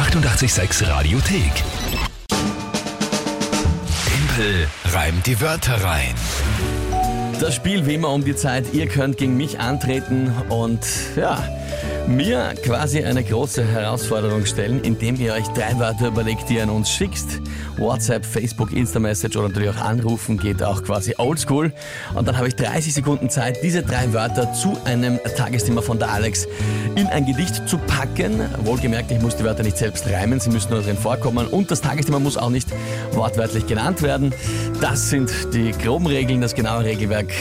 886 Radiothek. Tempel reimt die Wörter rein. Das Spiel wie immer um die Zeit. Ihr könnt gegen mich antreten und ja, mir quasi eine große Herausforderung stellen, indem ihr euch drei Wörter überlegt, die ihr an uns schickt. WhatsApp, Facebook, Insta-Message oder natürlich auch anrufen geht auch quasi oldschool. Und dann habe ich 30 Sekunden Zeit, diese drei Wörter zu einem Tagesthema von der Alex in ein Gedicht zu packen. Wohlgemerkt, ich muss die Wörter nicht selbst reimen, sie müssen nur drin vorkommen. Und das Tagesthema muss auch nicht wortwörtlich genannt werden. Das sind die groben Regeln, das genaue Regelwerk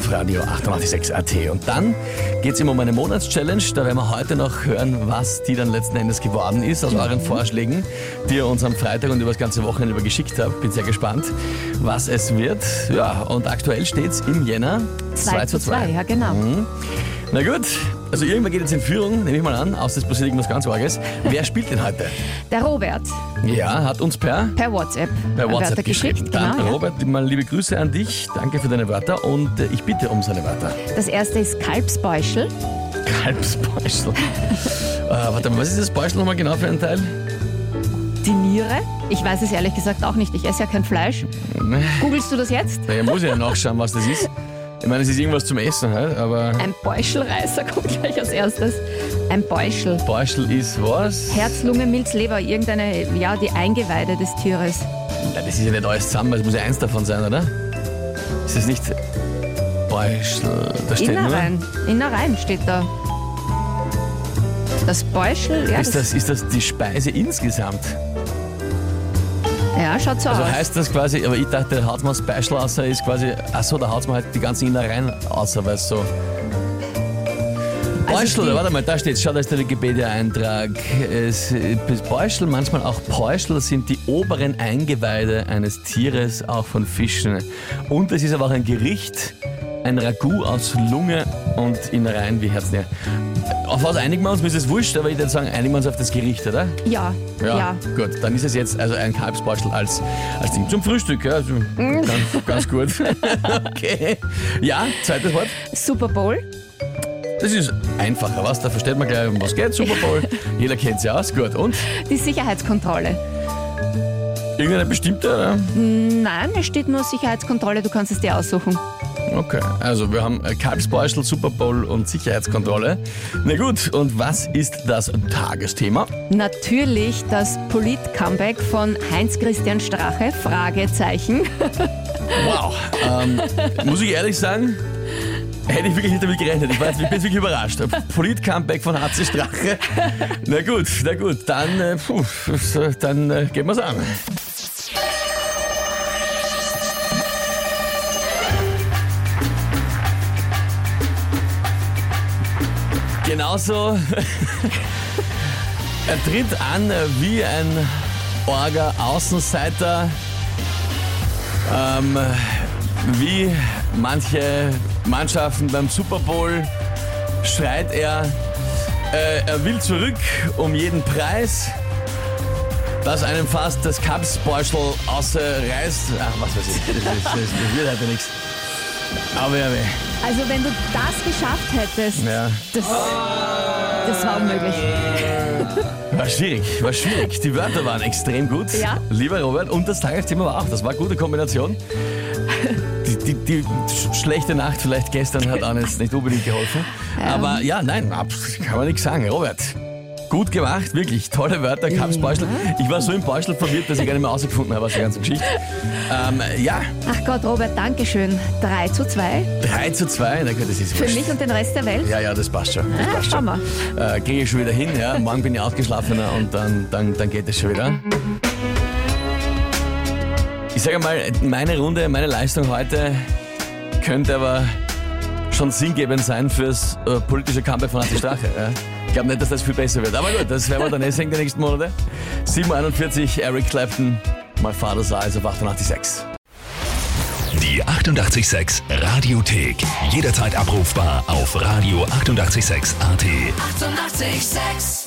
auf Radio 886 AT. Und dann geht es immer um eine Monatschallenge. Da werden wir heute noch hören, was die dann letzten Endes geworden ist aus euren Vorschlägen, die ihr uns am Freitag und über das ganze Wochenende über geschickt habt. Bin sehr gespannt, was es wird. Ja, und aktuell steht es im Jänner 2 zu 2. ja genau. Na gut, also irgendwer geht jetzt in Führung, nehme ich mal an, aus das passiert irgendwas ganz Arges. Wer spielt denn heute? Der Robert Ja, hat uns per, per WhatsApp per Wörter WhatsApp geschrieben. Dann, Genau, ja. Robert, mal liebe Grüße an dich. Danke für deine Wörter und äh, ich bitte um seine Wörter. Das erste ist Kalbsbeuschel, Kalbsbeuschel. äh, warte mal, was ist das Beuschel nochmal genau für ein Teil? die Niere. Ich weiß es ehrlich gesagt auch nicht. Ich esse ja kein Fleisch. Googlest du das jetzt? Naja, muss ich ja nachschauen, was das ist. Ich meine, es ist irgendwas zum Essen, halt, aber Ein Beuschelreißer kommt gleich als erstes. Ein Beuschel. Beuschel ist was? Herz, Lunge, Milz, Leber, irgendeine, ja, die Eingeweide des Tieres. Ja, das ist ja nicht alles zusammen, es muss ja eins davon sein, oder? Ist das nicht Beuschel? Da steht nur. Innereien. Innereien steht da. Das Beuschel, ja, Ist das, ist das die Speise insgesamt? Ja schaut so Also aus. heißt das quasi, aber ich dachte, der haut man das Beuschel außer ist quasi, achso, da haut man halt die ganzen Innereien außer, weil es so. Also Beuschel, die- warte mal, da steht, schau, da ist der Wikipedia-Eintrag. Beuschel, manchmal auch Päuschel, sind die oberen Eingeweide eines Tieres, auch von Fischen. Und es ist aber auch ein Gericht, ein Ragout aus Lunge und Innereien wie Herzen. Auf was einigen wir uns? Mir ist es wurscht, aber ich würde sagen, einigen wir uns auf das Gericht, oder? Ja, ja. Gut, dann ist es jetzt also ein Kalbsbeuschel als, als Ding zum Frühstück. Ja, also Mm. ganz, ganz gut. okay. Ja, zweites Wort. Super Bowl. Das ist einfacher, was? Da versteht man gleich, um was geht. Super Bowl. Jeder kennt sie aus. Gut. Und? Die Sicherheitskontrolle. Irgendeine bestimmte, oder? Nein, es steht nur Sicherheitskontrolle, du kannst es dir aussuchen. Okay. Also, wir haben äh, Kalbsbeuschel, Super Bowl und Sicherheitskontrolle. Na gut, und was ist das Tagesthema? Natürlich das Polit-Comeback von Heinz-Christian Strache, Fragezeichen. Wow. Ähm, muss ich ehrlich sagen, hätte ich wirklich nicht damit gerechnet. Ich, war jetzt, ich bin jetzt wirklich überrascht. Polit-Comeback von HC Strache. Na gut, na gut, dann, äh, puh, dann äh, gehen wir's an. Genauso. er tritt an wie ein Orga-Außenseiter. Ähm, wie manche Mannschaften beim Super Bowl schreit er, äh, er will zurück um jeden Preis, dass einem fast das Kapsbeuschel ausreißt. Ach, was weiß ich, das, ist, das, das wird heute nichts. Aber ja, weh. Also wenn du das geschafft hättest, ja. das, das war unmöglich. War schwierig, war schwierig. Die Wörter waren extrem gut. Ja. Lieber Robert, und das Tagesthema war auch. Das war eine gute Kombination. Die, die, die sch- schlechte Nacht vielleicht gestern hat auch jetzt nicht unbedingt geholfen. Aber ja, nein, ab- kann man nichts sagen. Robert, gut gemacht, wirklich. Tolle Wörter, Kapsbeuschel. Ich war so im Beuschel verwirrt, dass ich gar nicht mehr ausgefunden habe aus der ganzen Geschichte. Ähm, ja, Ach Gott, Robert, danke schön. 3 zu 2 3 zu 2. Na gut, das ist für wurscht. mich und den Rest der Welt. Ja, ja, das passt schon. Das Ah, passt schau schon. mal. Äh, Kriege ich schon wieder hin, ja. Morgen bin ich ausgeschlafener und dann, dann, dann geht es schon wieder. Ich sage mal, meine Runde, meine Leistung heute könnte aber schon sinngebend sein fürs äh, politische Comeback von Ati Strache. Ja. Ich glaube nicht, dass das viel besser wird. Aber gut, das werden wir dann eh sehen die nächsten Monate. 741, Eric Clapton, My Father's Eyes auf 886. Die 886 Radiothek. Jederzeit abrufbar auf radio886.at. 886! 886